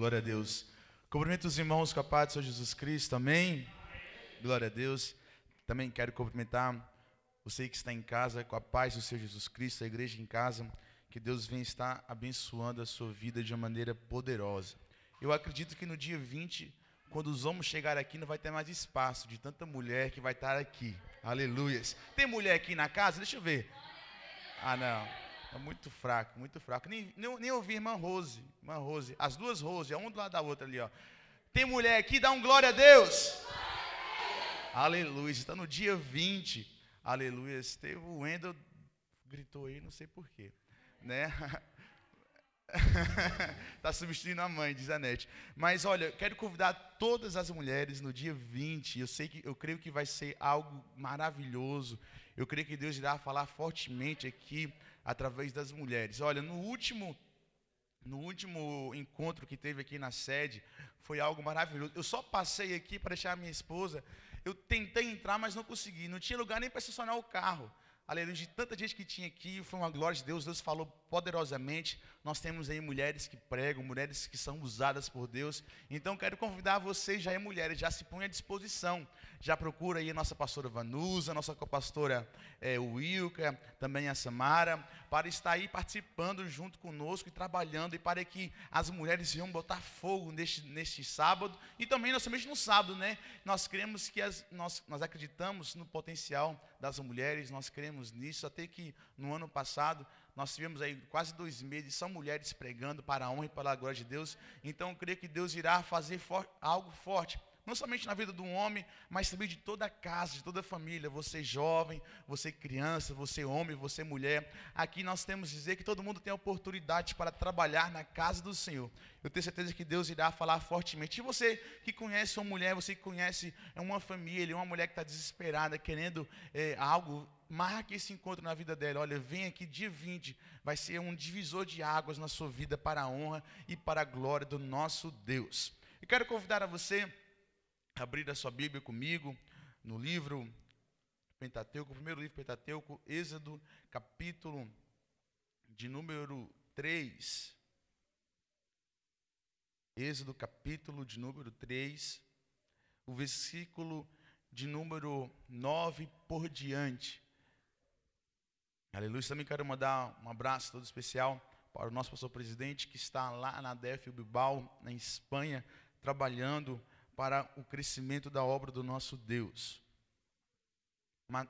Glória a Deus. Cumprimento os irmãos com a paz do Senhor Jesus Cristo. Amém? Glória a Deus. Também quero cumprimentar você que está em casa com a paz do Senhor Jesus Cristo, a igreja em casa. Que Deus venha estar abençoando a sua vida de uma maneira poderosa. Eu acredito que no dia 20, quando os homens chegarem aqui, não vai ter mais espaço de tanta mulher que vai estar aqui. Aleluias. Tem mulher aqui na casa? Deixa eu ver. Ah, não. É muito fraco, muito fraco. Nem, nem, nem ouvi irmã Rose. Irmã Rose. As duas Rose, um do lado da outra ali, ó. Tem mulher aqui, dá um glória a Deus. Aleluia. Está no dia 20. Aleluia. Teve o Wendel gritou aí, não sei porquê. Né? Está substituindo a mãe, diz a Nete. Mas olha, quero convidar todas as mulheres no dia 20. Eu sei que eu creio que vai ser algo maravilhoso. Eu creio que Deus irá falar fortemente aqui através das mulheres. Olha, no último no último encontro que teve aqui na sede, foi algo maravilhoso. Eu só passei aqui para deixar a minha esposa. Eu tentei entrar, mas não consegui. Não tinha lugar nem para estacionar o carro. Aleluia, de tanta gente que tinha aqui, foi uma glória de Deus. Deus falou poderosamente. Nós temos aí mulheres que pregam, mulheres que são usadas por Deus. Então, quero convidar vocês, já é mulheres, já se põe à disposição já procura aí a nossa pastora Vanusa, nossa copastora é, Wilka, também a Samara, para estar aí participando junto conosco e trabalhando, e para que as mulheres venham botar fogo neste, neste sábado, e também nós somente no sábado, né? Nós cremos que as, nós, nós acreditamos no potencial das mulheres, nós cremos nisso, até que no ano passado nós tivemos aí quase dois meses, são mulheres pregando para a honra e para a glória de Deus. Então, eu creio que Deus irá fazer for, algo forte não somente na vida do homem, mas também de toda a casa, de toda a família. Você jovem, você criança, você homem, você mulher. Aqui nós temos que dizer que todo mundo tem oportunidade para trabalhar na casa do Senhor. Eu tenho certeza que Deus irá falar fortemente. E você que conhece uma mulher, você que conhece uma família, uma mulher que está desesperada, querendo é, algo, marque esse encontro na vida dela. Olha, vem aqui dia 20, vai ser um divisor de águas na sua vida para a honra e para a glória do nosso Deus. E quero convidar a você abrir a sua Bíblia comigo no livro Pentateuco, o primeiro livro Pentateuco, Êxodo, capítulo de número 3. Êxodo, capítulo de número 3, o versículo de número 9 por diante. Aleluia. Também quero mandar um abraço todo especial para o nosso pastor presidente que está lá na DF Bilbao, na Espanha, trabalhando para o crescimento da obra do nosso Deus.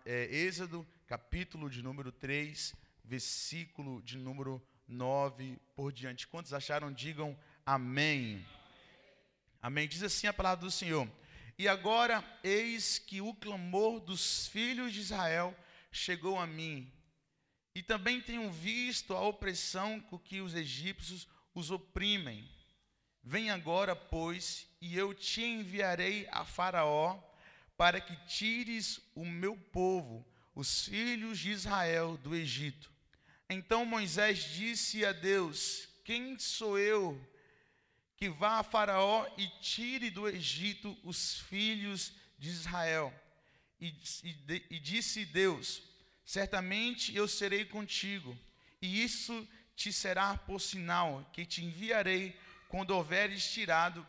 É, Êxodo, capítulo de número 3, versículo de número 9 por diante. Quantos acharam? Digam amém. Amém. Diz assim a palavra do Senhor. E agora, eis que o clamor dos filhos de Israel chegou a mim. E também tenho visto a opressão com que os egípcios os oprimem. Vem agora, pois, e eu te enviarei a Faraó, para que tires o meu povo, os filhos de Israel, do Egito. Então Moisés disse a Deus: Quem sou eu que vá a Faraó e tire do Egito os filhos de Israel? E, e, e disse Deus: Certamente eu serei contigo, e isso te será por sinal que te enviarei quando houveres tirado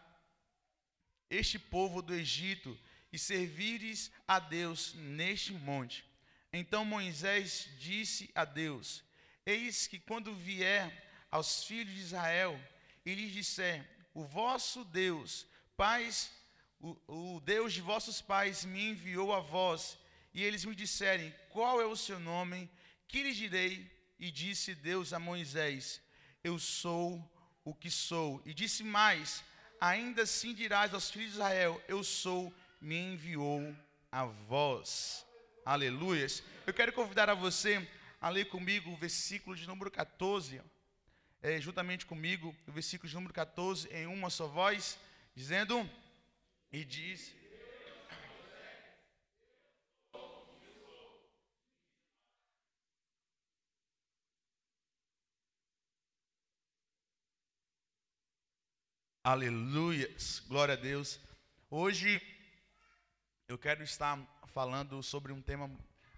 este povo do Egito e servires a Deus neste monte. Então Moisés disse a Deus: Eis que quando vier aos filhos de Israel e lhes disser: O vosso Deus, pais, o, o Deus de vossos pais me enviou a vós, e eles me disserem: Qual é o seu nome? Que lhes direi? E disse Deus a Moisés: Eu sou o que sou. E disse mais: Ainda assim dirás aos filhos de Israel: Eu sou, me enviou a vós. Aleluias. Eu quero convidar a você a ler comigo o versículo de número 14, é, juntamente comigo, o versículo de número 14, em uma só voz, dizendo: E diz. Aleluias, glória a Deus. Hoje eu quero estar falando sobre um tema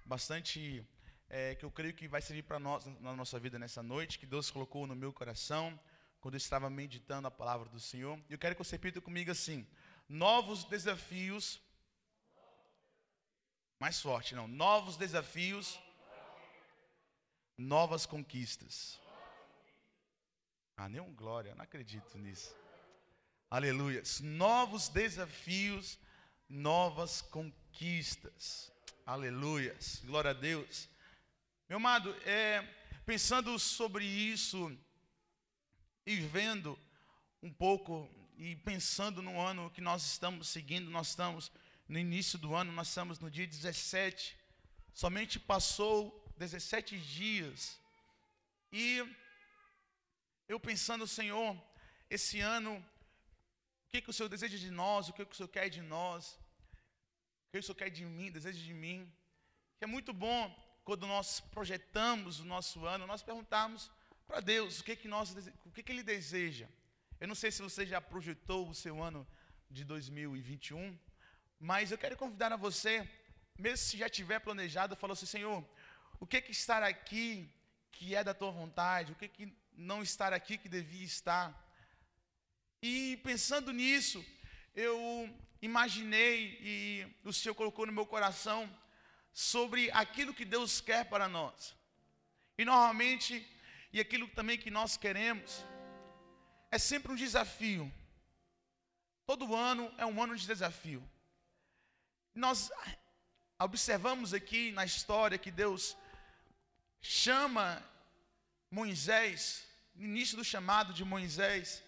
bastante é, que eu creio que vai servir para nós na nossa vida nessa noite, que Deus colocou no meu coração. quando eu estava meditando a palavra do Senhor. Eu quero que você repita comigo assim: novos desafios. Mais forte, não. Novos desafios. Novas conquistas. Ah, nenhum glória, não acredito nisso. Aleluia. Novos desafios, novas conquistas. Aleluia. Glória a Deus. Meu amado, é, pensando sobre isso e vendo um pouco e pensando no ano que nós estamos seguindo, nós estamos no início do ano, nós estamos no dia 17. Somente passou 17 dias. E eu pensando, Senhor, esse ano, que, que o Senhor deseja de nós, o que, que o Senhor quer de nós, o que o Senhor quer de mim, deseja de mim. Que é muito bom quando nós projetamos o nosso ano, nós perguntamos para Deus o que, que, nós, o que, que Ele deseja. Eu não sei se você já projetou o seu ano de 2021, mas eu quero convidar a você, mesmo se já tiver planejado, falou assim, Senhor, o que que estar aqui que é da tua vontade, o que que não estar aqui que devia estar. E pensando nisso, eu imaginei e o Senhor colocou no meu coração sobre aquilo que Deus quer para nós. E normalmente, e aquilo também que nós queremos, é sempre um desafio. Todo ano é um ano de desafio. Nós observamos aqui na história que Deus chama Moisés, no início do chamado de Moisés.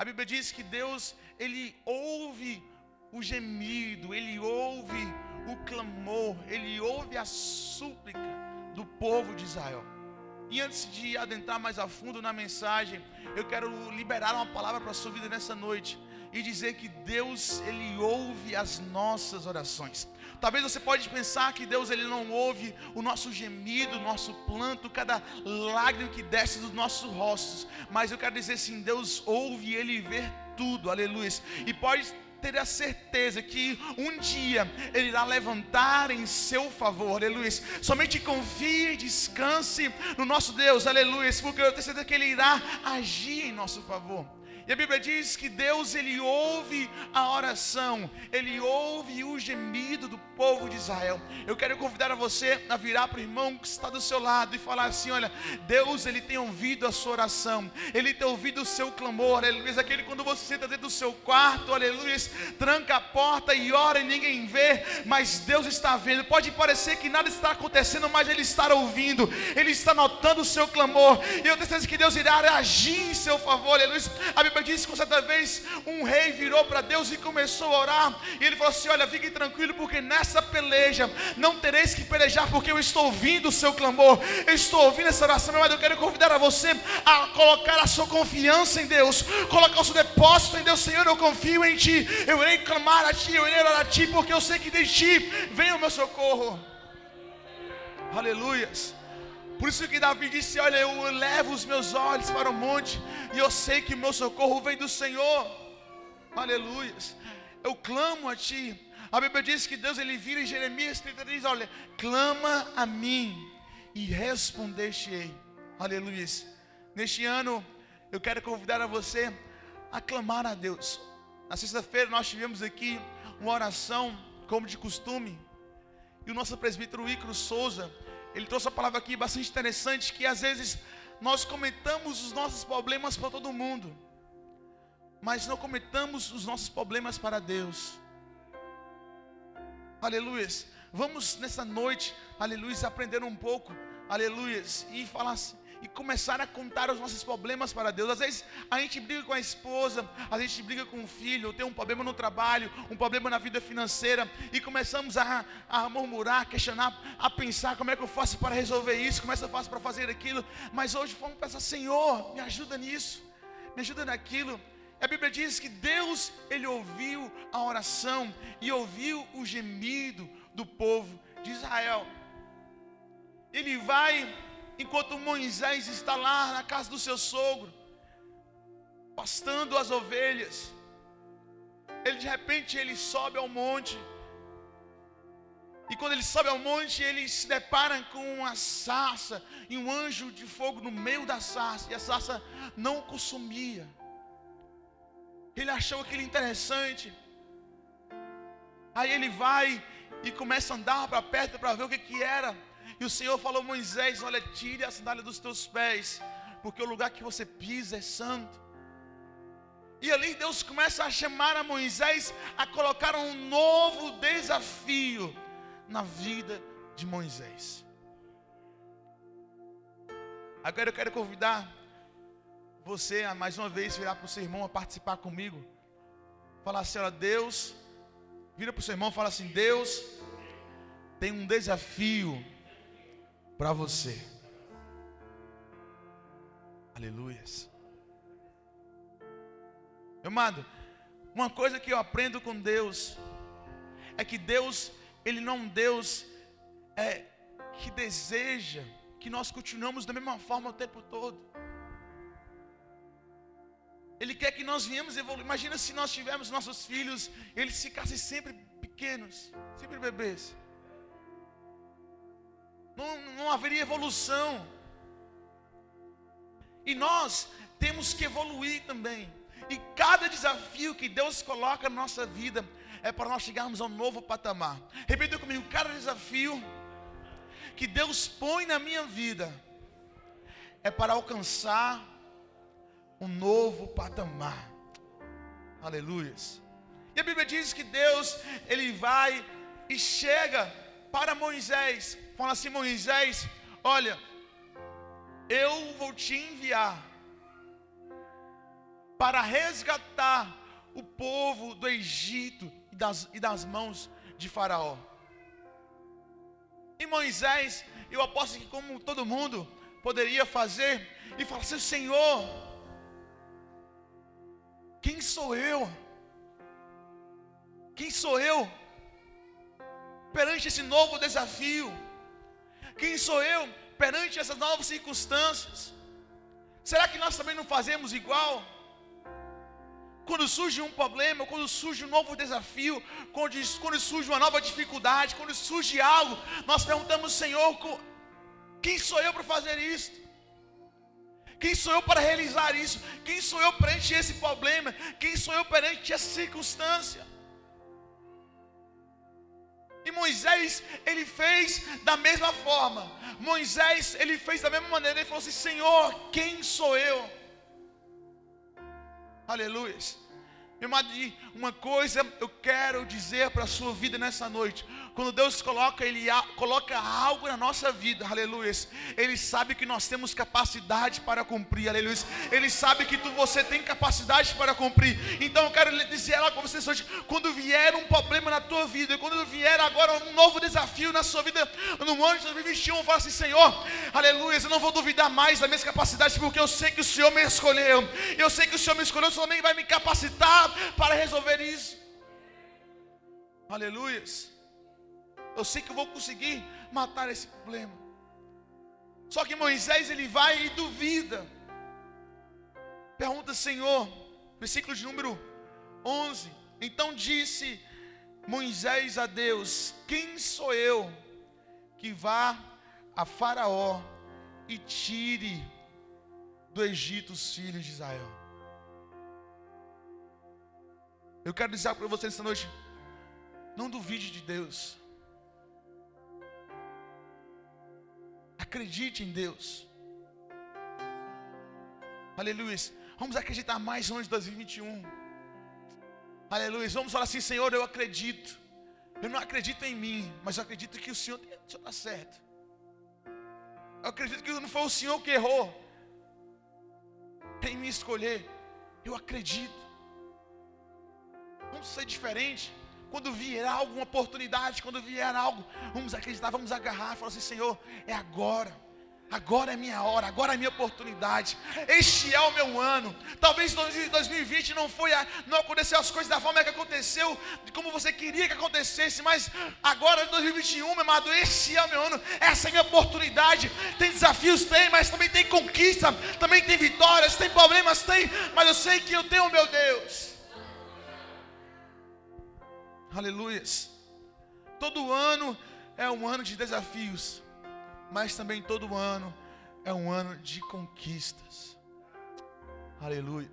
A Bíblia diz que Deus, ele ouve o gemido, ele ouve o clamor, ele ouve a súplica do povo de Israel. E antes de adentrar mais a fundo na mensagem, eu quero liberar uma palavra para a sua vida nessa noite e dizer que Deus ele ouve as nossas orações. Talvez você pode pensar que Deus ele não ouve o nosso gemido, o nosso planto, cada lágrima que desce dos nossos rostos, mas eu quero dizer assim, Deus ouve e ele vê tudo. Aleluia. E pode ter a certeza que um dia Ele irá levantar em seu favor, aleluia. Somente confie e descanse no nosso Deus, aleluia, porque eu tenho certeza que Ele irá agir em nosso favor. E a Bíblia diz que Deus ele ouve a oração, ele ouve o gemido do povo de Israel. Eu quero convidar a você a virar para o irmão que está do seu lado e falar assim: olha, Deus ele tem ouvido a sua oração, ele tem ouvido o seu clamor, aleluia. Aquele quando você senta dentro do seu quarto, aleluia, tranca a porta e ora e ninguém vê, mas Deus está vendo. Pode parecer que nada está acontecendo, mas Ele está ouvindo, Ele está notando o seu clamor, e eu tenho certeza que Deus irá agir em seu favor, aleluia. A Bíblia Bíblia diz que certa vez um rei virou para Deus e começou a orar. E ele falou assim: Olha, fique tranquilo, porque nessa peleja não tereis que pelejar, porque eu estou ouvindo o seu clamor, eu estou ouvindo essa oração. Mas eu quero convidar a você a colocar a sua confiança em Deus, colocar o seu depósito em Deus. Senhor, eu confio em Ti, eu irei clamar a Ti, eu irei orar a Ti, porque eu sei que de Ti vem o meu socorro. Aleluias. Por isso que Davi disse: Olha, eu levo os meus olhos para o monte, e eu sei que o meu socorro vem do Senhor. Aleluia. Eu clamo a Ti. A Bíblia diz que Deus ele vira em Jeremias 33, olha, clama a mim e respondeste-ei. Aleluia. Neste ano, eu quero convidar a você a clamar a Deus. Na sexta-feira nós tivemos aqui uma oração, como de costume, e o nosso presbítero Ícaro Souza, ele trouxe uma palavra aqui bastante interessante que às vezes nós comentamos os nossos problemas para todo mundo, mas não comentamos os nossos problemas para Deus. Aleluia. Vamos nessa noite, aleluia, aprender um pouco, aleluia, e falar assim, e começar a contar os nossos problemas para Deus. Às vezes a gente briga com a esposa, a gente briga com o filho, tem um problema no trabalho, um problema na vida financeira, e começamos a, a murmurar, a questionar, a pensar como é que eu faço para resolver isso, como é que eu faço para fazer aquilo. Mas hoje vamos pensar, Senhor, me ajuda nisso, me ajuda naquilo. A Bíblia diz que Deus, Ele ouviu a oração e ouviu o gemido do povo de Israel. Ele vai enquanto Moisés está lá na casa do seu sogro, pastando as ovelhas, ele de repente ele sobe ao monte, E quando ele sobe ao monte, ele se depara com uma sarça e um anjo de fogo no meio da sarça, e a sarça não consumia. Ele achou aquilo interessante. Aí ele vai e começa a andar para perto para ver o que, que era. E o Senhor falou: Moisés, olha, tire a sandália dos teus pés, porque o lugar que você pisa é santo. E ali Deus começa a chamar a Moisés a colocar um novo desafio na vida de Moisés. Agora eu quero convidar você a mais uma vez virar para o seu irmão a participar comigo. Falar assim, olha, Deus, vira para o seu irmão e fala assim, Deus tem um desafio para você. Aleluias. Meu amado, uma coisa que eu aprendo com Deus é que Deus, Ele não é um Deus é, que deseja que nós continuamos da mesma forma o tempo todo. Ele quer que nós venhamos evoluir. Imagina se nós tivermos nossos filhos, eles ficassem sempre pequenos, sempre bebês. Não, não haveria evolução. E nós temos que evoluir também. E cada desafio que Deus coloca na nossa vida é para nós chegarmos a um novo patamar. Repita comigo: cada desafio que Deus põe na minha vida é para alcançar um novo patamar. Aleluias. E a Bíblia diz que Deus, ele vai e chega para Moisés, fala assim: Moisés, olha, eu vou te enviar para resgatar o povo do Egito e das, e das mãos de Faraó. E Moisés, eu aposto que, como todo mundo poderia fazer, e falar assim: Senhor, quem sou eu? Quem sou eu perante esse novo desafio? Quem sou eu perante essas novas circunstâncias? Será que nós também não fazemos igual? Quando surge um problema, quando surge um novo desafio, quando, quando surge uma nova dificuldade, quando surge algo, nós perguntamos, Senhor, quem sou eu para fazer isso? Quem sou eu para realizar isso? Quem sou eu perante esse problema? Quem sou eu perante essa circunstância? E Moisés, ele fez da mesma forma. Moisés, ele fez da mesma maneira. Ele falou assim: Senhor, quem sou eu? Aleluia. Meu amado, uma coisa eu quero dizer para a sua vida nessa noite. Quando Deus coloca, Ele coloca algo na nossa vida, aleluia. Ele sabe que nós temos capacidade para cumprir, aleluia. Ele sabe que tu, você tem capacidade para cumprir. Então eu quero dizer ela com vocês hoje: quando vier um problema na tua vida, quando vier agora um novo desafio na sua vida, no ano de 2021, fala assim: Senhor, aleluia, eu não vou duvidar mais das minhas capacidades, porque eu sei que o Senhor me escolheu. Eu sei que o Senhor me escolheu, o Senhor também vai me capacitar para resolver isso. Aleluia. Eu sei que eu vou conseguir matar esse problema. Só que Moisés ele vai e duvida. Pergunta, Senhor, versículo de número 11. Então disse Moisés a Deus: Quem sou eu que vá a Faraó e tire do Egito os filhos de Israel? Eu quero dizer para você essa noite: não duvide de Deus. Acredite em Deus. Aleluia. Vamos acreditar mais ano de 2021. Aleluia. Vamos falar assim, Senhor, eu acredito. Eu não acredito em mim, mas eu acredito que o Senhor está certo. Eu acredito que não foi o Senhor que errou em me escolher. Eu acredito. Vamos ser diferente. Quando vier alguma oportunidade, quando vier algo, vamos acreditar, vamos agarrar, falar assim: Senhor, é agora. Agora é minha hora, agora é minha oportunidade. Este é o meu ano. Talvez 2020 não foi, a, não aconteceu as coisas da forma que aconteceu, de como você queria que acontecesse, mas agora em 2021, meu amado, este é o meu ano. Essa é a minha oportunidade. Tem desafios, tem, mas também tem conquista, também tem vitórias, tem problemas, tem, mas eu sei que eu tenho o meu Deus. Aleluias. Todo ano é um ano de desafios, mas também todo ano é um ano de conquistas. Aleluia.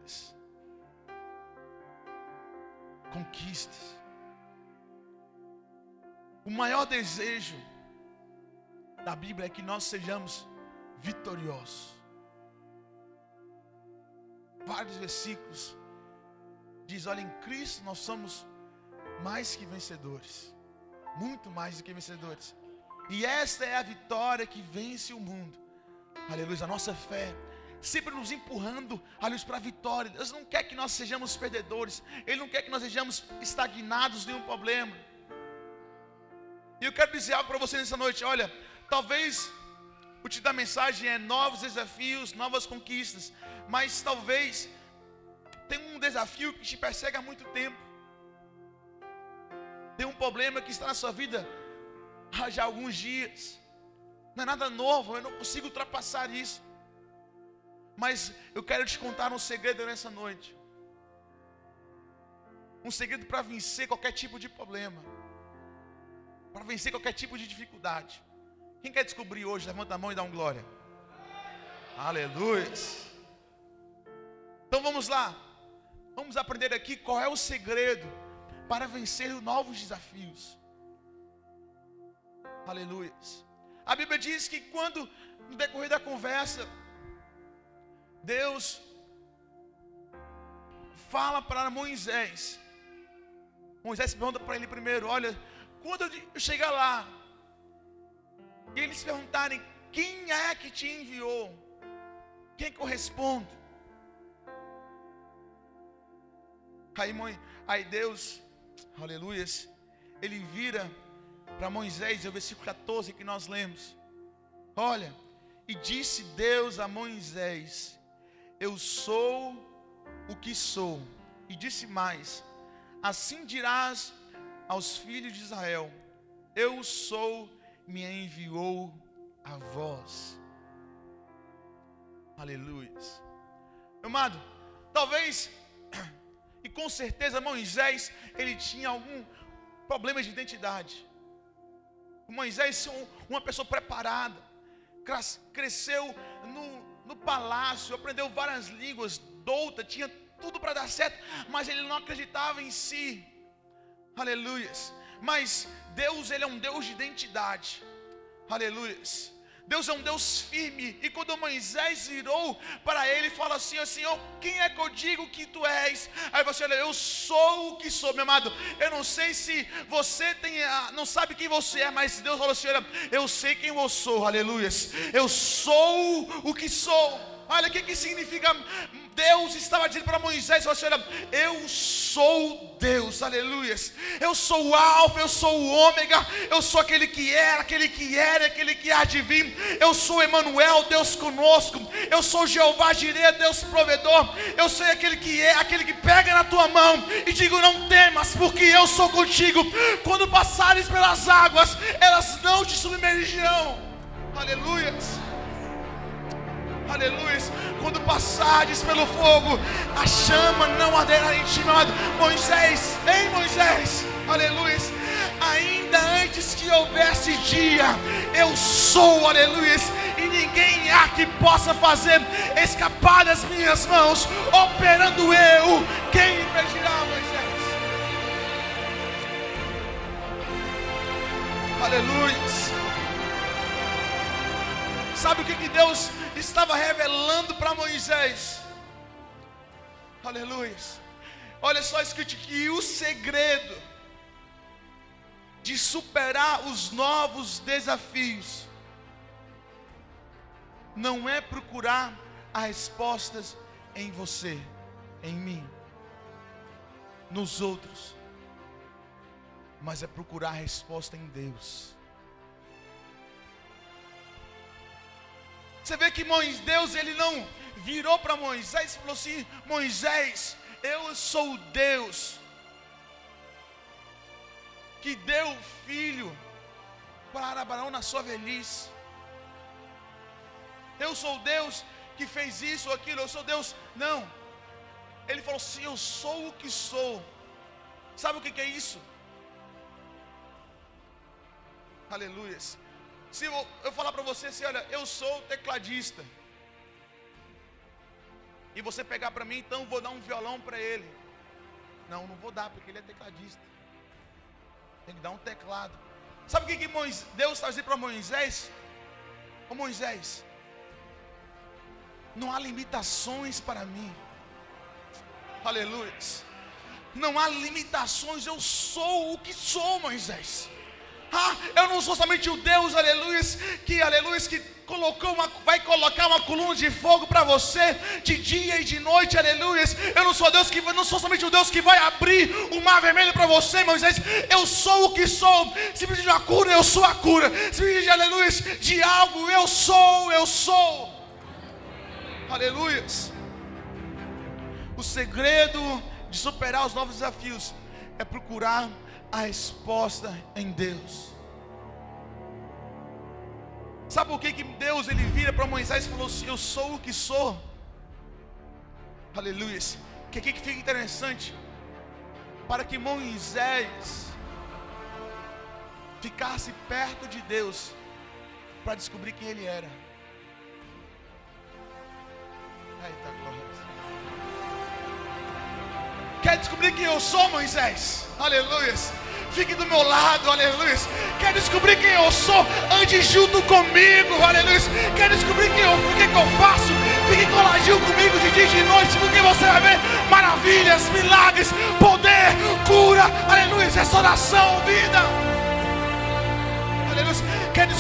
Conquistas. O maior desejo da Bíblia é que nós sejamos vitoriosos. Vários versículos diz: olha, em Cristo nós somos mais que vencedores, muito mais do que vencedores. E esta é a vitória que vence o mundo. Aleluia, a nossa fé sempre nos empurrando, aleluia, para a vitória. Deus não quer que nós sejamos perdedores, Ele não quer que nós sejamos estagnados em um problema. E eu quero dizer algo para você nessa noite: olha, talvez o título da mensagem é novos desafios, novas conquistas, mas talvez tem um desafio que te persegue há muito tempo. Tem um problema que está na sua vida há já alguns dias. Não é nada novo, eu não consigo ultrapassar isso. Mas eu quero te contar um segredo nessa noite. Um segredo para vencer qualquer tipo de problema. Para vencer qualquer tipo de dificuldade. Quem quer descobrir hoje? Levanta a mão e dá um glória. Aleluia. Então vamos lá. Vamos aprender aqui qual é o segredo para vencer novos desafios. Aleluia. A Bíblia diz que quando, no decorrer da conversa, Deus fala para Moisés. Moisés pergunta para ele primeiro: Olha, quando eu chegar lá, e eles perguntarem: Quem é que te enviou? Quem corresponde? Aí, aí Deus, aleluias, ele vira para Moisés, é o versículo 14 que nós lemos. Olha, e disse Deus a Moisés: Eu sou o que sou. E disse mais: Assim dirás aos filhos de Israel: Eu sou, me enviou a vós. Aleluia. Amado, talvez, e com certeza Moisés, ele tinha algum problema de identidade. Moisés, uma pessoa preparada, cresceu no, no palácio, aprendeu várias línguas, douta, tinha tudo para dar certo, mas ele não acreditava em si. Aleluias. Mas Deus, ele é um Deus de identidade. Aleluias. Deus é um Deus firme. E quando Moisés virou para ele fala assim: Senhor, quem é que eu digo que tu és? Aí você olha, eu sou o que sou, meu amado. Eu não sei se você tem, não sabe quem você é, mas Deus falou assim: olha, eu sei quem eu sou, aleluias. Eu sou o que sou. Olha o que, que significa Deus estava dizendo para Moisés: assim, Olha, eu sou Deus, aleluias. Eu sou o Alfa, eu sou o Ômega, eu sou aquele que era, aquele que era, aquele que há de vir. Eu sou Emanuel, Deus conosco. Eu sou Jeová Jireh, Deus provedor. Eu sou aquele que é, aquele que pega na tua mão e digo: Não temas, porque eu sou contigo. Quando passares pelas águas, elas não te submergirão. Aleluias. Aleluia. Quando passares pelo fogo, a chama não arderá em ti, amado. Moisés, ei Moisés, aleluia. Ainda antes que houvesse dia, eu sou, aleluia. E ninguém há que possa fazer escapar das minhas mãos, operando eu. Quem impedirá, Moisés? Aleluia. Sabe o que, que Deus estava revelando para Moisés. Aleluia. Olha só escrito que o segredo de superar os novos desafios não é procurar as respostas em você, em mim, nos outros, mas é procurar a resposta em Deus. Você vê que Deus ele não virou para Moisés e falou assim: Moisés, eu sou Deus que deu o filho para Abraão na sua velhice. Eu sou Deus que fez isso ou aquilo, eu sou Deus. Não. Ele falou assim: Eu sou o que sou. Sabe o que é isso? Aleluia. Se eu, eu falar para você assim, olha, eu sou tecladista. E você pegar para mim, então vou dar um violão para ele. Não, não vou dar, porque ele é tecladista. Tem que dar um teclado. Sabe o que, que Deus está dizendo para Moisés? Ô Moisés, não há limitações para mim. Aleluia. Não há limitações, eu sou o que sou, Moisés. Ah, eu não sou somente o Deus, aleluia, que aleluia, que colocou uma, vai colocar uma coluna de fogo para você de dia e de noite, aleluia. Eu não sou Deus que não sou somente o Deus que vai abrir o mar vermelho para você, Moisés. Eu sou o que sou. Se precisa de uma cura, eu sou a cura. Se precisa de aleluia, de algo, eu sou, eu sou. Aleluia. O segredo de superar os novos desafios é procurar a resposta em Deus. Sabe por que, que Deus ele vira para Moisés e falou assim: Eu sou o que sou? Aleluia. Que aqui que fica interessante. Para que Moisés ficasse perto de Deus para descobrir quem ele era. Eita glória. Quer descobrir quem eu sou, Moisés? Aleluia. Fique do meu lado, aleluia. Quer descobrir quem eu sou? Ande junto comigo, aleluia. Quer descobrir quem eu, o que, que eu faço? Fique coladinho comigo de dia e de noite, porque você vai ver maravilhas, milagres, poder, cura, aleluia, restauração, vida.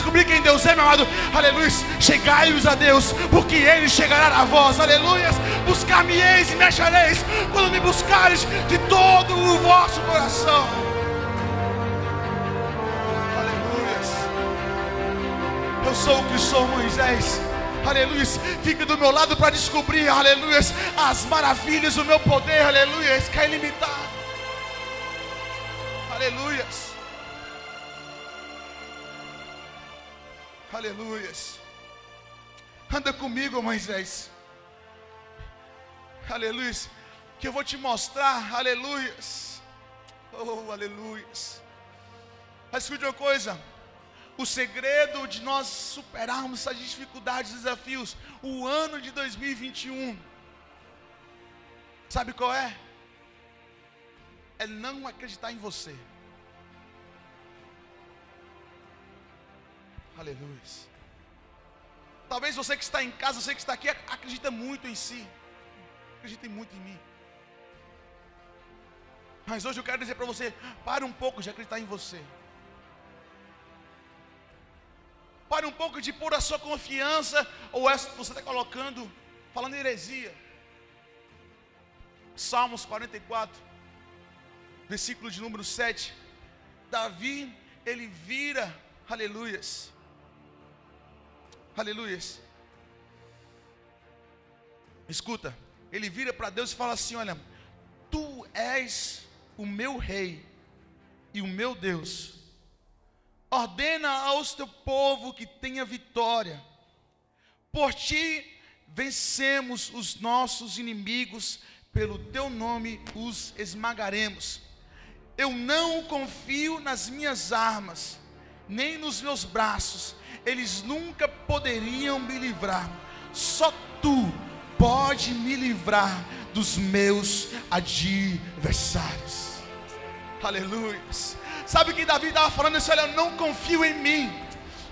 Aleluia. Descobrir quem Deus é, meu amado? Aleluia. Chegai-vos a Deus, porque Ele chegará a vós. Aleluia. Buscar-me-eis e me achareis quando me buscares de todo o vosso coração. Eu sou o que sou, Moisés. Aleluia. Fica do meu lado para descobrir, aleluia, as maravilhas do meu poder, aleluia, que é ilimitado. Aleluia. Aleluia. Anda comigo, Moisés. Aleluia. Que eu vou te mostrar, aleluia. Oh, aleluia. Mas escute uma coisa. O segredo de nós superarmos essas dificuldades e desafios, o ano de 2021, sabe qual é? É não acreditar em você. Aleluia. Talvez você que está em casa, você que está aqui, acredita muito em si. Acredita muito em mim. Mas hoje eu quero dizer para você: pare um pouco de acreditar em você. Pare um pouco de pôr a sua confiança, ou essa que você está colocando, falando heresia. Salmos 44, versículo de número 7. Davi, ele vira, aleluias, aleluias. Escuta, ele vira para Deus e fala assim: Olha, tu és o meu rei e o meu Deus Ordena aos teu povo que tenha vitória. Por ti vencemos os nossos inimigos, pelo teu nome os esmagaremos. Eu não confio nas minhas armas, nem nos meus braços, eles nunca poderiam me livrar. Só tu pode me livrar dos meus adversários. Aleluia. Sabe o que Davi estava falando? Isso, olha, eu não confio em mim.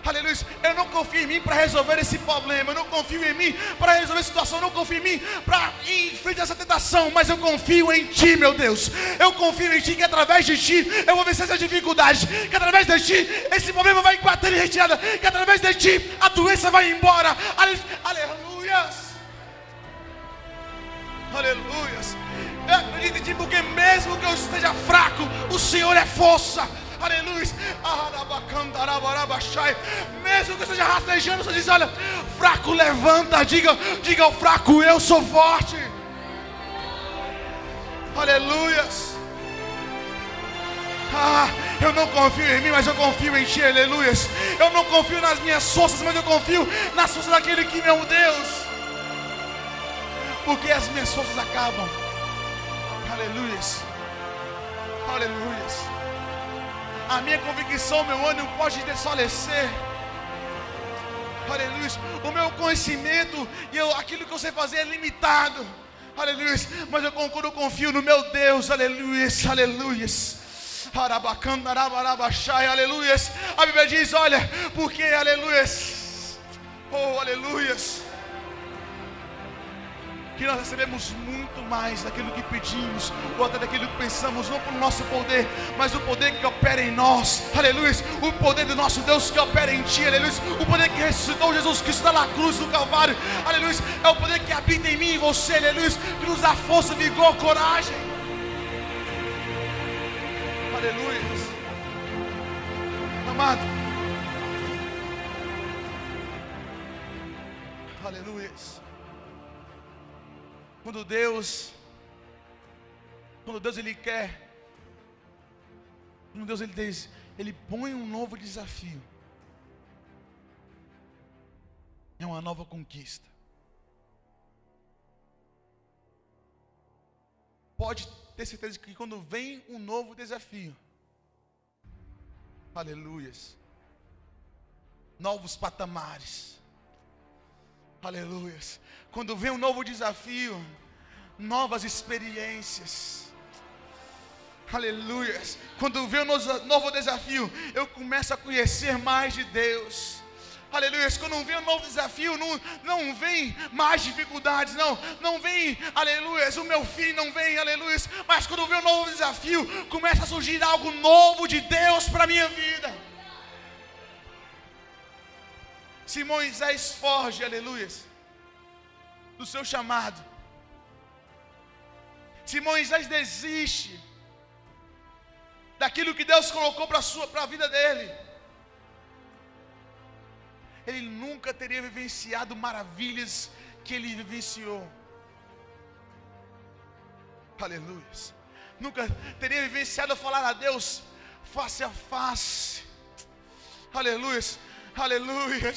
Aleluia. Eu não confio em mim para resolver esse problema. Eu não confio em mim para resolver a situação. Eu não confio em mim para enfrentar essa tentação. Mas eu confio em Ti, meu Deus. Eu confio em Ti que através de Ti eu vou vencer essa dificuldade. Que através de Ti esse problema vai bater em retirada. Que através de Ti a doença vai embora. Aleluia. Aleluia. Eu acredito em ti, porque mesmo que eu esteja fraco, o Senhor é força. Aleluia. Mesmo que eu esteja rastejando, você diz: Olha, fraco, levanta. Diga, diga ao fraco: Eu sou forte. Aleluia. Ah, eu não confio em mim, mas eu confio em Ti, aleluia. Eu não confio nas minhas forças, mas eu confio nas forças daquele que meu Deus. Porque as minhas forças acabam. Aleluia. Aleluia. A minha convicção, meu ânimo pode desfalecer. Aleluia. O meu conhecimento e eu, aquilo que eu sei fazer é limitado. Aleluia. Mas eu concordo, confio no meu Deus. Aleluia. Aleluia. Aleluia. A Bíblia diz: olha, porque, aleluia. Oh, aleluia que nós recebemos muito mais daquilo que pedimos, ou até daquilo que pensamos, não pelo nosso poder, mas o poder que opera em nós, aleluia, o poder do nosso Deus que opera em ti, aleluia, o poder que ressuscitou Jesus Cristo na cruz do Calvário, aleluia, é o poder que habita em mim e você, aleluia, que nos dá força, vigor, coragem, aleluia, amado, aleluia. Quando Deus, quando Deus ele quer, quando Deus ele diz, ele põe um novo desafio. É uma nova conquista. Pode ter certeza que quando vem um novo desafio, aleluias, novos patamares, aleluias, quando vem um novo desafio, novas experiências. Aleluia. Quando vem um novo desafio, eu começo a conhecer mais de Deus. Aleluia. Quando vem um novo desafio, não, não vem mais dificuldades, não. Não vem, aleluia. O meu fim não vem, aleluia. Mas quando vem um novo desafio, começa a surgir algo novo de Deus para a minha vida. Se Moisés foge, aleluia do seu chamado. Se Moisés desiste daquilo que Deus colocou para a vida dele, ele nunca teria vivenciado maravilhas que ele vivenciou. Aleluia. Nunca teria vivenciado falar a Deus face a face. Aleluia aleluia.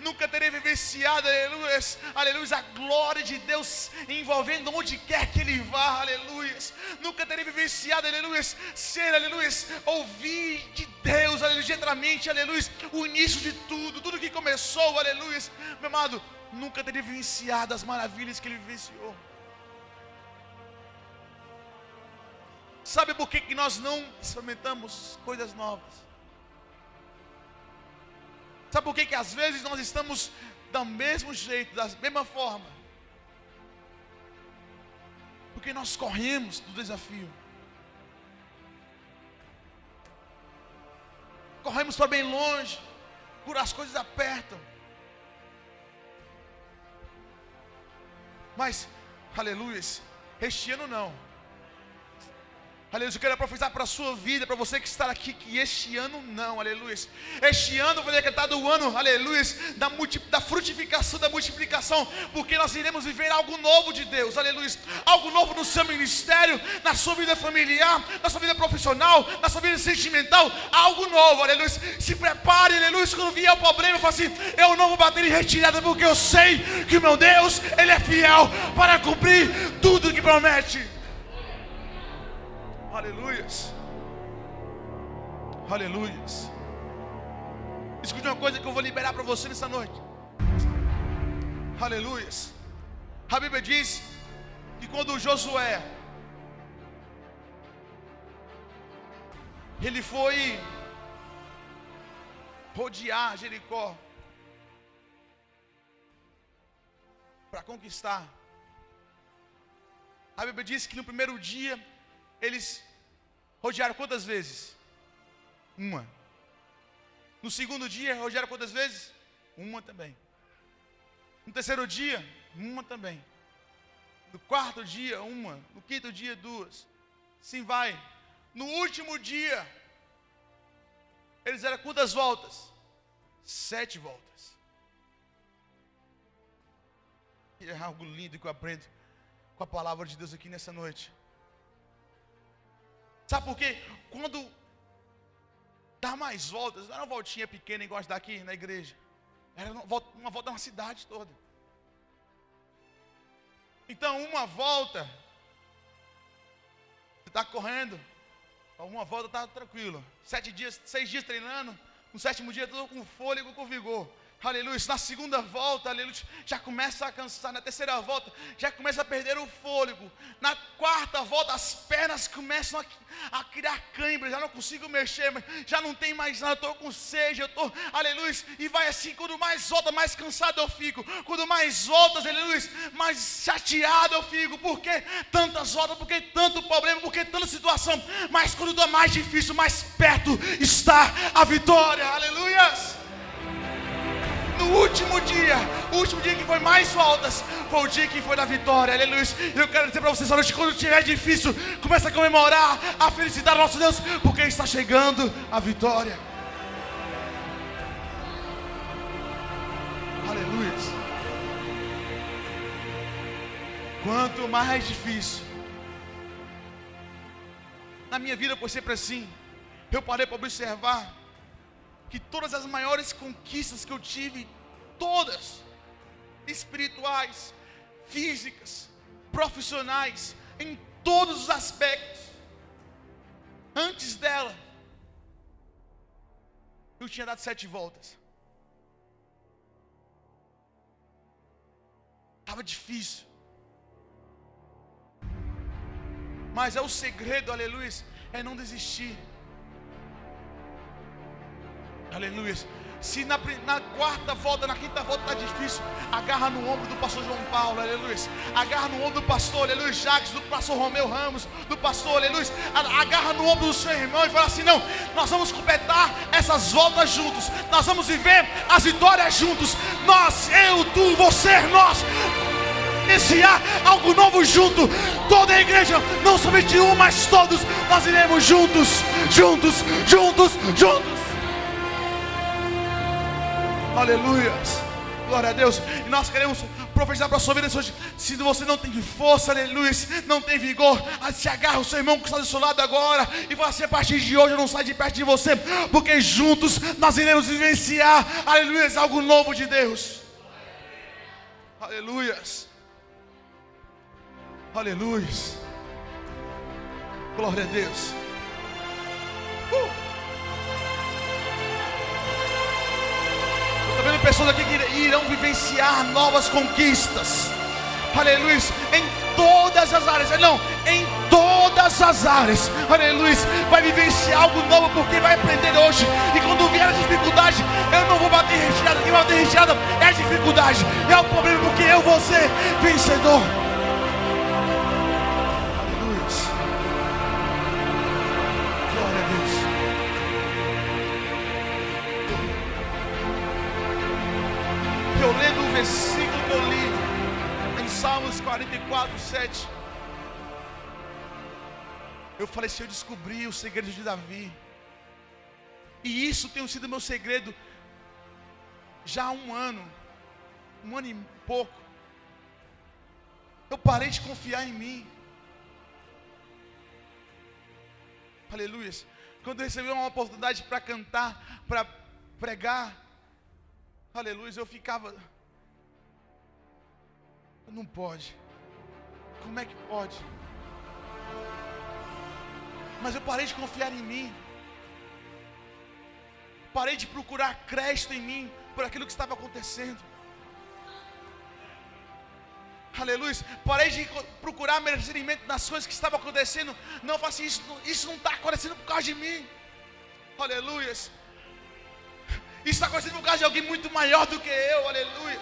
Nunca terei vivenciado, aleluia, aleluia, a glória de Deus envolvendo onde quer que Ele vá, aleluia. Nunca terei vivenciado, aleluia, ser, aleluia, ouvir de Deus, aleluia, diretamente, aleluia, o início de tudo, tudo que começou, aleluia, meu amado, nunca teria vivenciado as maravilhas que Ele vivenciou. Sabe por que, que nós não experimentamos coisas novas? Sabe por que, que às vezes nós estamos do mesmo jeito, da mesma forma? Porque nós corremos do desafio. Corremos para bem longe, por as coisas apertam. Mas, aleluia, este ano não. Aleluia, eu quero profetizar para a sua vida, para você que está aqui, que este ano não, aleluia. Este ano foi decretado o ano, aleluia, da, da frutificação, da multiplicação, porque nós iremos viver algo novo de Deus, aleluia. Algo novo no seu ministério, na sua vida familiar, na sua vida profissional, na sua vida sentimental, algo novo, aleluia. Se prepare, aleluia, quando vier o problema, fala assim: eu não vou bater em retirada, porque eu sei que o meu Deus, Ele é fiel para cumprir tudo que promete. Aleluias. Aleluias. Escute uma coisa que eu vou liberar para você nessa noite. Aleluias. A Bíblia diz que quando Josué ele foi rodear Jericó para conquistar. A Bíblia diz que no primeiro dia eles Rodearam quantas vezes? Uma. No segundo dia, rodearam quantas vezes? Uma também. No terceiro dia, uma também. No quarto dia, uma. No quinto dia, duas. Sim, vai. No último dia, eles eram quantas voltas? Sete voltas. E é algo lindo que eu aprendo com a palavra de Deus aqui nessa noite. Sabe por quê? Quando dá mais voltas, não era uma voltinha pequena igual de daqui na igreja. Era uma volta, uma volta na cidade toda. Então, uma volta, você está correndo, Uma volta estava tranquilo. Sete dias, seis dias treinando. No sétimo dia, todo com fôlego, com vigor. Aleluia. Na segunda volta, aleluia, já começa a cansar. Na terceira volta, já começa a perder o fôlego. Na quarta volta, as pernas começam a, a criar cãibra. Já não consigo mexer, já não tem mais nada. Estou com sede, eu estou, aleluia. E vai assim, quando mais volta, mais cansado eu fico. Quando mais voltas, aleluia, mais chateado eu fico. Por que tantas voltas? Por que tanto problema? Por que tanta situação? Mas quando está mais difícil, mais perto está a vitória. Aleluia no último dia, o último dia que foi mais voltas, foi o dia que foi da vitória, aleluia. Eu quero dizer para vocês, noite, quando estiver difícil, começa a comemorar a felicidade do nosso Deus, porque está chegando a vitória. Aleluia. Quanto mais difícil, na minha vida foi sempre assim. Eu parei para observar que todas as maiores conquistas que eu tive, todas, espirituais, físicas, profissionais, em todos os aspectos, antes dela, eu tinha dado sete voltas. Estava difícil. Mas é o segredo, aleluia, é não desistir. Aleluia. Se na, na, quarta volta, na quinta volta está difícil, agarra no ombro do pastor João Paulo, aleluia. Agarra no ombro do pastor, aleluia, Jacques, do pastor Romeu Ramos, do pastor, aleluia. Agarra no ombro do seu irmão e fala assim: não, nós vamos completar essas voltas juntos, nós vamos viver as vitórias juntos. Nós, eu, tu, você, nós. Iniciar algo novo junto, toda a igreja, não somente um, mas todos, nós iremos juntos, juntos, juntos, juntos. Aleluia. Glória a Deus. E nós queremos profetizar para a sua vida hoje. Se você não tem força, aleluia, não tem vigor, se agarra o seu irmão que está do seu lado agora e ser a partir de hoje não saio de perto de você, porque juntos nós iremos vivenciar, aleluia, algo novo de Deus. Aleluia. Aleluia. Glória a Deus. Uh! Estou vendo pessoas aqui que irão vivenciar novas conquistas. Aleluia. Em todas as áreas. Não, em todas as áreas. Aleluia. Vai vivenciar algo novo porque vai aprender hoje. E quando vier a dificuldade, eu não vou bater recheada. Quem bater recheada é a dificuldade. É o problema porque eu vou ser vencedor. 44, 7. Eu falei, se eu descobri o segredo de Davi, e isso tem sido meu segredo já há um ano, um ano e pouco. Eu parei de confiar em mim. Aleluia. Quando eu recebi uma oportunidade para cantar, para pregar, aleluia, eu ficava não pode. Como é que pode? Mas eu parei de confiar em mim. Parei de procurar crédito em mim por aquilo que estava acontecendo. Aleluia. Parei de procurar merecimento nas coisas que estavam acontecendo. Não faça isso. Isso não está acontecendo por causa de mim. Aleluia. Isso está acontecendo por causa de alguém muito maior do que eu. Aleluia.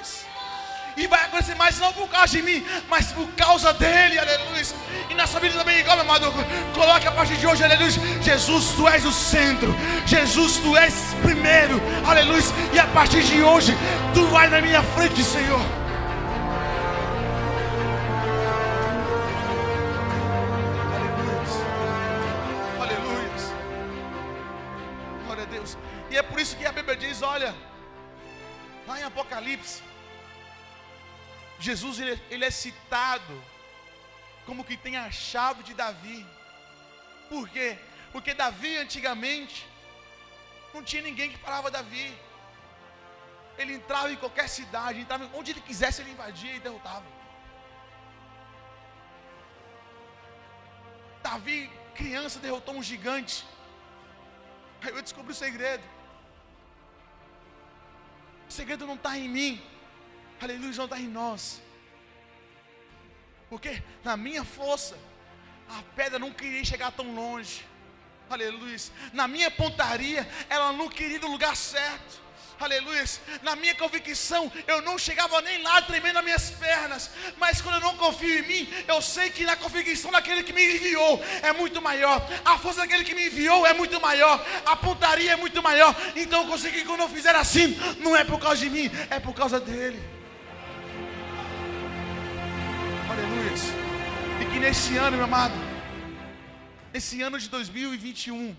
E vai acontecer mais não por causa de mim, mas por causa dele, aleluia. E na sua vida também, igual meu amado, coloque a partir de hoje, aleluia. Jesus, tu és o centro. Jesus, tu és primeiro, aleluia. E a partir de hoje, tu vai na minha frente, Senhor. Jesus ele, ele é citado como que tem a chave de Davi. Por quê? Porque Davi antigamente não tinha ninguém que parava Davi. Ele entrava em qualquer cidade, entrava onde ele quisesse, ele invadia e derrotava. Davi criança derrotou um gigante. Aí eu descobri o segredo. O segredo não está em mim. Aleluia, não está em nós. Porque na minha força, a pedra não queria chegar tão longe. Aleluia. Na minha pontaria, ela não queria ir no lugar certo. Aleluia. Na minha convicção, eu não chegava nem lá tremendo nas minhas pernas. Mas quando eu não confio em mim, eu sei que na convicção daquele que me enviou é muito maior. A força daquele que me enviou é muito maior. A pontaria é muito maior. Então eu consegui quando eu fizer assim, não é por causa de mim, é por causa dele. Nesse ano, meu amado, nesse ano de 2021,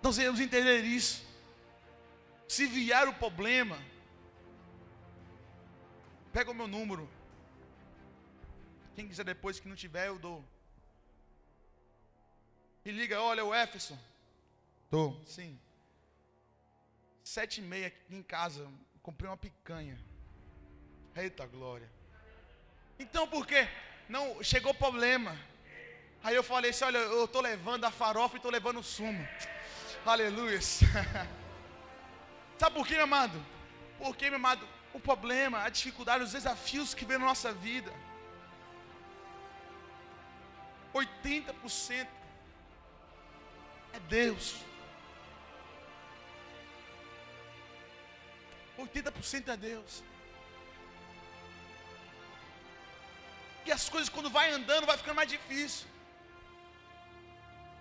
nós iremos entender isso. Se vier o problema, pega o meu número. Quem quiser depois que não tiver, eu dou. E liga, olha, o Éfeson. Tô. Sim. Sete e meia aqui em casa, comprei uma picanha. Eita glória. Então por quê? Não, chegou problema. Aí eu falei assim, olha, eu estou levando a farofa e estou levando o sumo. Aleluia. Sabe por quê, meu amado? Porque, meu amado, o problema, a dificuldade, os desafios que vem na nossa vida. 80% é Deus. 80% é Deus. E as coisas quando vai andando vai ficando mais difícil.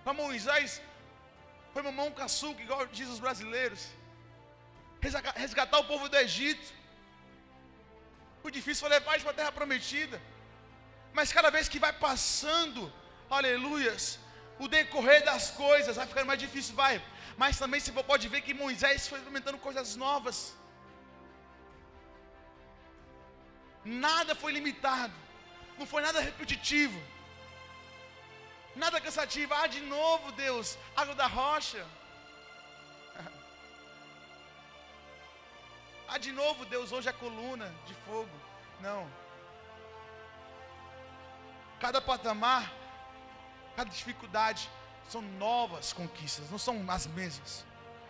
Para Moisés, foi mamão um caçuca, igual diz os brasileiros resgatar o povo do Egito. O difícil foi levar eles para a terra prometida. Mas cada vez que vai passando, aleluias, o decorrer das coisas vai ficando mais difícil, vai. Mas também você pode ver que Moisés foi experimentando coisas novas. Nada foi limitado, não foi nada repetitivo, nada cansativo. Ah, de novo, Deus, água da rocha. Ah, de novo, Deus hoje é coluna de fogo. Não. Cada patamar, cada dificuldade são novas conquistas, não são as mesmas.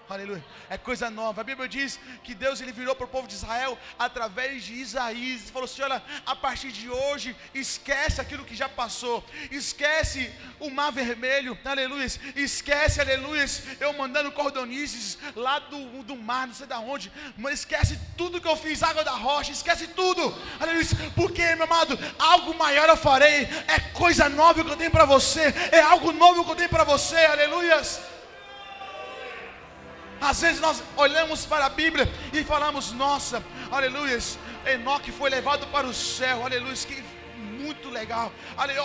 Aleluia. É coisa nova. A Bíblia diz que Deus ele virou para o povo de Israel através de Isaías. e falou assim: olha, a partir de hoje, esquece aquilo que já passou. Esquece o mar vermelho. Aleluia. Esquece, aleluia. Eu mandando cordonizes lá do, do mar, não sei da onde. Mas esquece tudo que eu fiz, água da rocha. Esquece tudo. Aleluia. Porque, meu amado, algo maior eu farei. É coisa nova que eu tenho para você. É algo novo que eu tenho para você. Aleluia. Às vezes nós olhamos para a Bíblia e falamos, nossa, aleluia, Enoque foi levado para o céu, aleluia, que muito legal.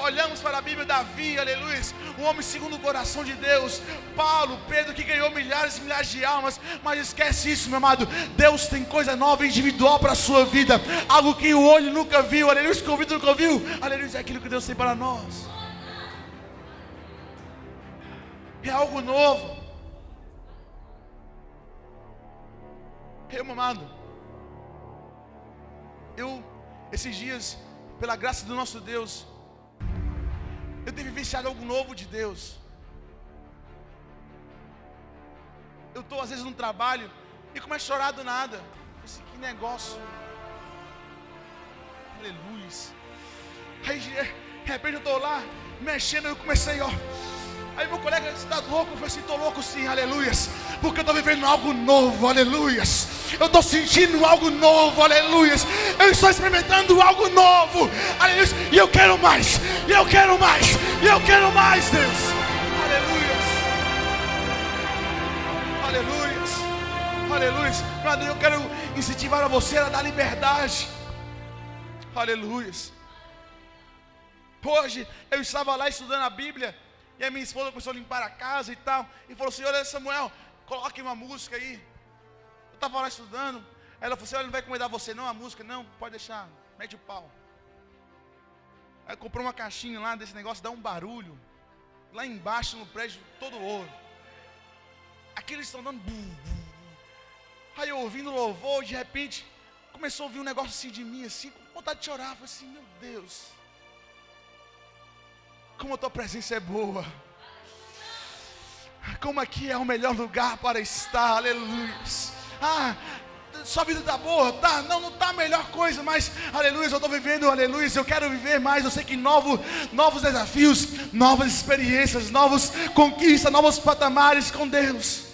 Olhamos para a Bíblia, Davi, aleluia, um homem segundo o coração de Deus. Paulo, Pedro, que ganhou milhares e milhares de almas. Mas esquece isso, meu amado. Deus tem coisa nova individual para a sua vida. Algo que o olho nunca viu, aleluia, que o ouvido nunca viu. Aleluia, é aquilo que Deus tem para nós. É algo novo. Eu, amado, eu, esses dias, pela graça do nosso Deus, eu tenho vivenciado algo novo de Deus. Eu estou às vezes no trabalho e começo a chorar do nada. Assim, que negócio. Aleluia. Aí de repente eu estou lá, mexendo, eu comecei, ó. Aí meu colega disse, está louco? Eu falei assim, estou louco sim, aleluias. Porque eu estou vivendo algo novo, aleluias. Eu estou sentindo algo novo, aleluias. Eu estou experimentando algo novo, aleluias. E eu quero mais, e eu quero mais, e eu quero mais, Deus. Aleluias. Aleluias. Aleluias. Meu eu quero incentivar a você a dar liberdade. Aleluias. Hoje eu estava lá estudando a Bíblia. E a minha esposa começou a limpar a casa e tal. E falou assim: Olha, Samuel, coloque uma música aí. Eu estava lá estudando. Ela falou assim: Olha, não vai incomodar você não a música? Não, pode deixar, mete o pau. Aí comprou uma caixinha lá desse negócio, dá um barulho. Lá embaixo no prédio, todo ouro. Aqui eles estão dando. Bum, bum. Aí eu ouvindo louvor, de repente, começou a ouvir um negócio assim de mim, assim, com vontade de chorar. Falei assim: Meu Deus. Como a tua presença é boa. Como aqui é o melhor lugar para estar. Aleluia. Ah, sua vida está boa, tá? Não, não está a melhor coisa, mas aleluia, eu estou vivendo, aleluia, eu quero viver mais. Eu sei que novo, novos desafios, novas experiências, novas conquistas, novos patamares com Deus.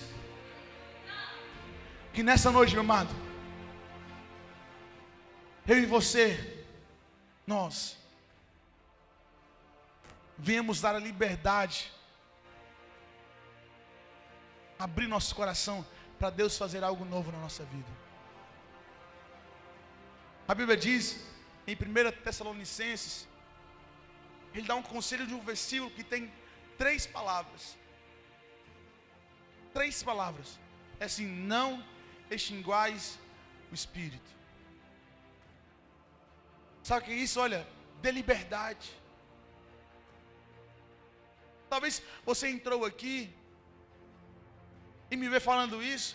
Que nessa noite, meu amado, eu e você, nós, viemos dar a liberdade, abrir nosso coração para Deus fazer algo novo na nossa vida. A Bíblia diz em 1 Tessalonicenses, ele dá um conselho de um versículo que tem três palavras. Três palavras. É assim: não extinguais o espírito. Sabe o que é isso? Olha, dê liberdade. Talvez você entrou aqui e me vê falando isso.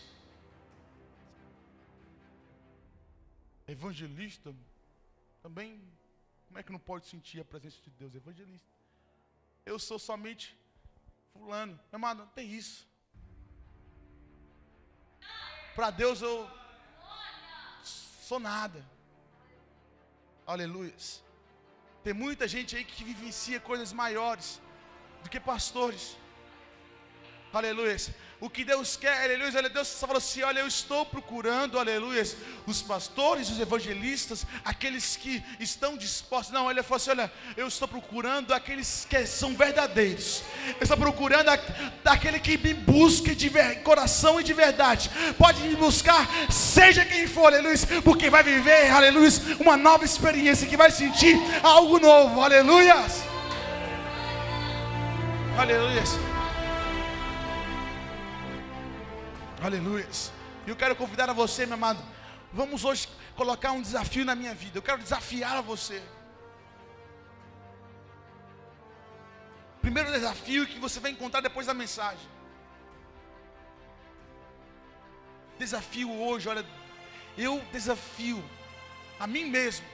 Evangelista também, como é que não pode sentir a presença de Deus? Evangelista. Eu sou somente fulano. Meu amado, não tem isso. Para Deus eu sou nada. Aleluia. Tem muita gente aí que vivencia coisas maiores do que pastores. Aleluia. O que Deus quer, aleluia, Deus falou assim: olha, eu estou procurando, aleluia, os pastores, os evangelistas, aqueles que estão dispostos. Não, ele falou assim: olha, eu estou procurando aqueles que são verdadeiros. Eu estou procurando aquele que me busque de coração e de verdade. Pode me buscar, seja quem for, aleluia, porque vai viver, aleluia, uma nova experiência, que vai sentir algo novo, aleluia. Aleluia. Aleluia. E eu quero convidar a você, meu amado. Vamos hoje colocar um desafio na minha vida. Eu quero desafiar a você. Primeiro desafio que você vai encontrar depois da mensagem. Desafio hoje, olha, eu desafio a mim mesmo.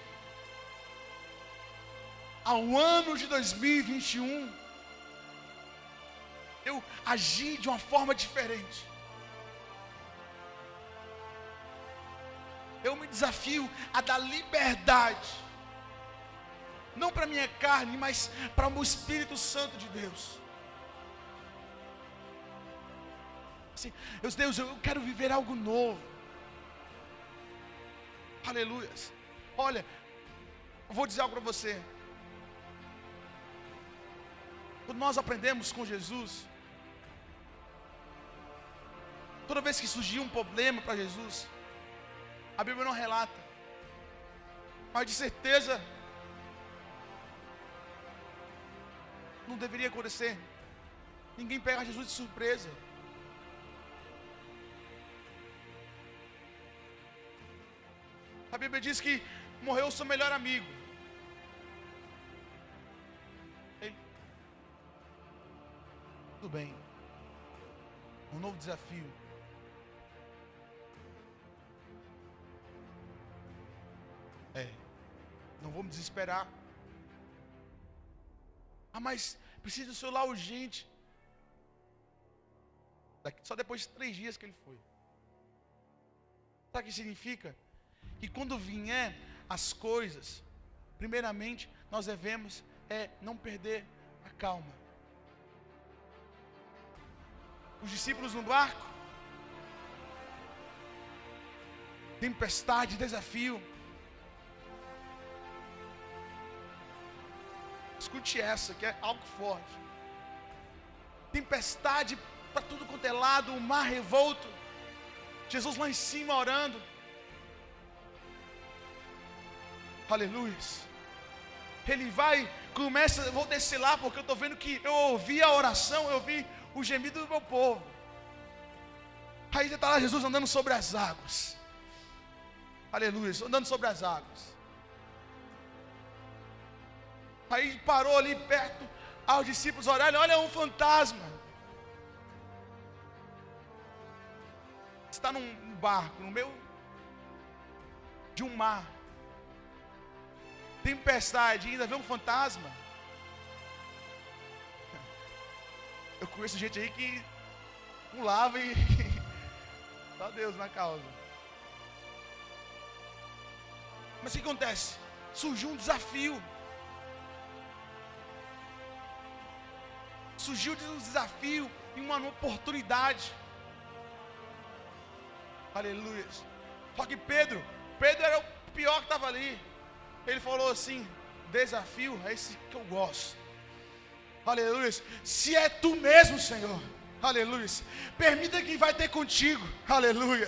Ao ano de 2021, eu agi de uma forma diferente. eu me desafio a dar liberdade, não para minha carne, mas para o Espírito Santo de Deus. Assim, Deus, eu quero viver algo novo. Aleluia. Olha, eu vou dizer algo para você. Quando nós aprendemos com Jesus, toda vez que surgia um problema para Jesus, a Bíblia não relata. Mas de certeza não deveria acontecer. Ninguém pega Jesus de surpresa. A Bíblia diz que morreu o seu melhor amigo. Ele... Tudo bem. Um novo desafio. É. Não vamos desesperar. Ah, mas precisa do celular urgente. Só depois de três dias que ele foi. Sabe o que significa? Que quando vier as coisas, primeiramente nós devemos é não perder a calma. Os discípulos no barco, tempestade, desafio. Escute essa, que é algo forte. Tempestade para tudo quanto é lado, o mar revolto. Jesus lá em cima orando. Aleluia. Ele vai, começa, vou descer lá porque eu estou vendo que eu ouvi a oração, eu ouvi o gemido do meu povo. Aí está lá Jesus andando sobre as águas. Aleluia, andando sobre as águas. Aí parou ali perto aos discípulos orarem, olha um fantasma. Está num barco, no meio de um mar. Tempestade, ainda vê um fantasma. conheço gente aí que pulava e. Só Deus na causa. Mas o que acontece? Surgiu um desafio. Surgiu um desafio e uma oportunidade. Aleluia. Só que Pedro, Pedro era o pior que estava ali. Ele falou assim: desafio é esse que eu gosto. Aleluia. Se é tu mesmo, Senhor. Aleluia. Permita que vai ter contigo. Aleluia.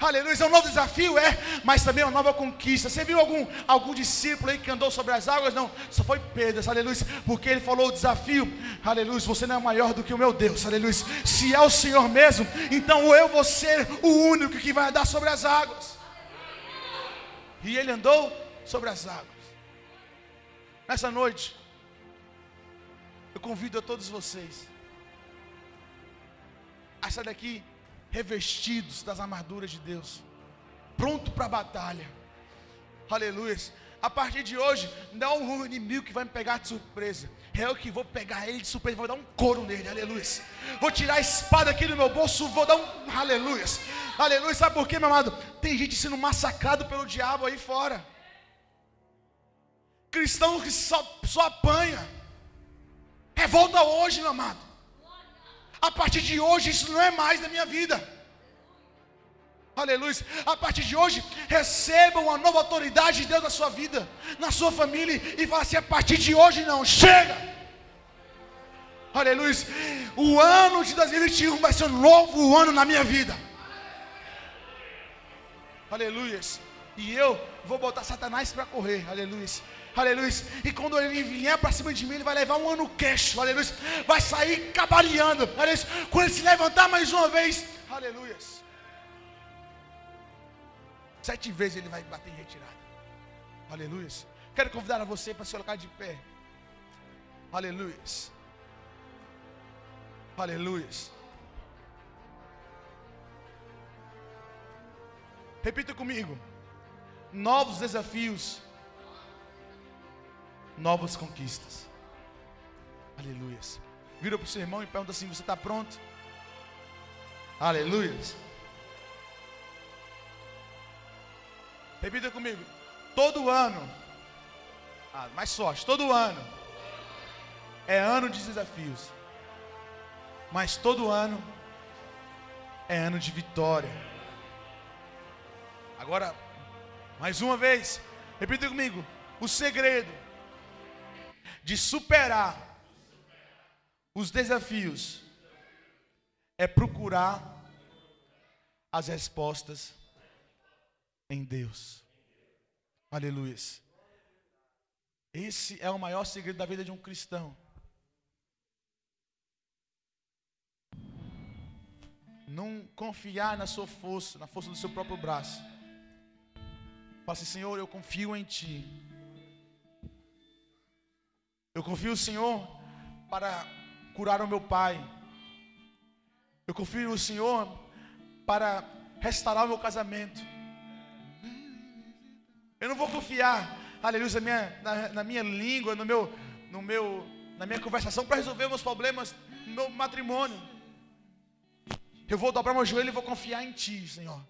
Aleluia. É um novo desafio, é, mas também é uma nova conquista. Você viu algum, algum discípulo aí que andou sobre as águas? Não, só foi Pedro, aleluia. Porque ele falou o desafio, aleluia. Você não é maior do que o meu Deus, aleluia. Se é o Senhor mesmo, então eu vou ser o único que vai andar sobre as águas. E ele andou sobre as águas. Nessa noite, eu convido a todos vocês a sair daqui revestidos das armaduras de Deus, pronto para a batalha. Aleluia. A partir de hoje, não é um inimigo que vai me pegar de surpresa. É eu que vou pegar ele de surpresa, vou dar um couro nele, aleluia. Vou tirar a espada aqui do meu bolso, vou dar um aleluia. Aleluia. Sabe por quê, meu amado? Tem gente sendo massacrado pelo diabo aí fora. Cristão que só, só apanha. Revolta hoje, meu amado. A partir de hoje, isso não é mais da minha vida. Aleluia. A partir de hoje, receba uma nova autoridade de Deus na sua vida, na sua família, e fala assim: a partir de hoje não, chega. Aleluia. O ano de 2021 vai ser um novo ano na minha vida. Aleluia. E eu vou botar Satanás para correr. Aleluia. Aleluia. E quando ele vier para cima de mim, ele vai levar um ano queixo. Aleluia. Vai sair cabaleando. Aleluia. Quando ele se levantar mais uma vez. Aleluia. Sete vezes ele vai bater em retirada. Aleluia. Quero convidar a você para se colocar de pé. Aleluia. Aleluia. Repita comigo. Novos desafios novas conquistas. Aleluia. Vira para o seu irmão e pergunta assim: Você está pronto? Aleluia. Repita comigo. Todo ano, ah, mais sorte, todo ano é ano de desafios, mas todo ano é ano de vitória. Agora, mais uma vez, repita comigo: o segredo de superar os desafios é procurar as respostas em Deus. Aleluia. Esse é o maior segredo da vida de um cristão. Não confiar na sua força, na força do seu próprio braço. Fala assim, Senhor, eu confio em Ti. Eu confio no Senhor para curar o meu pai. Eu confio no Senhor para restaurar o meu casamento. Eu não vou confiar, aleluia, na minha, na, na minha língua, no meu, no meu, na minha conversação para resolver meus problemas no meu matrimônio. Eu vou dobrar meu joelho e vou confiar em Ti, Senhor.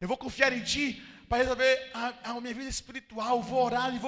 Eu vou confiar em Ti para resolver a, a minha vida espiritual. vou orar e vou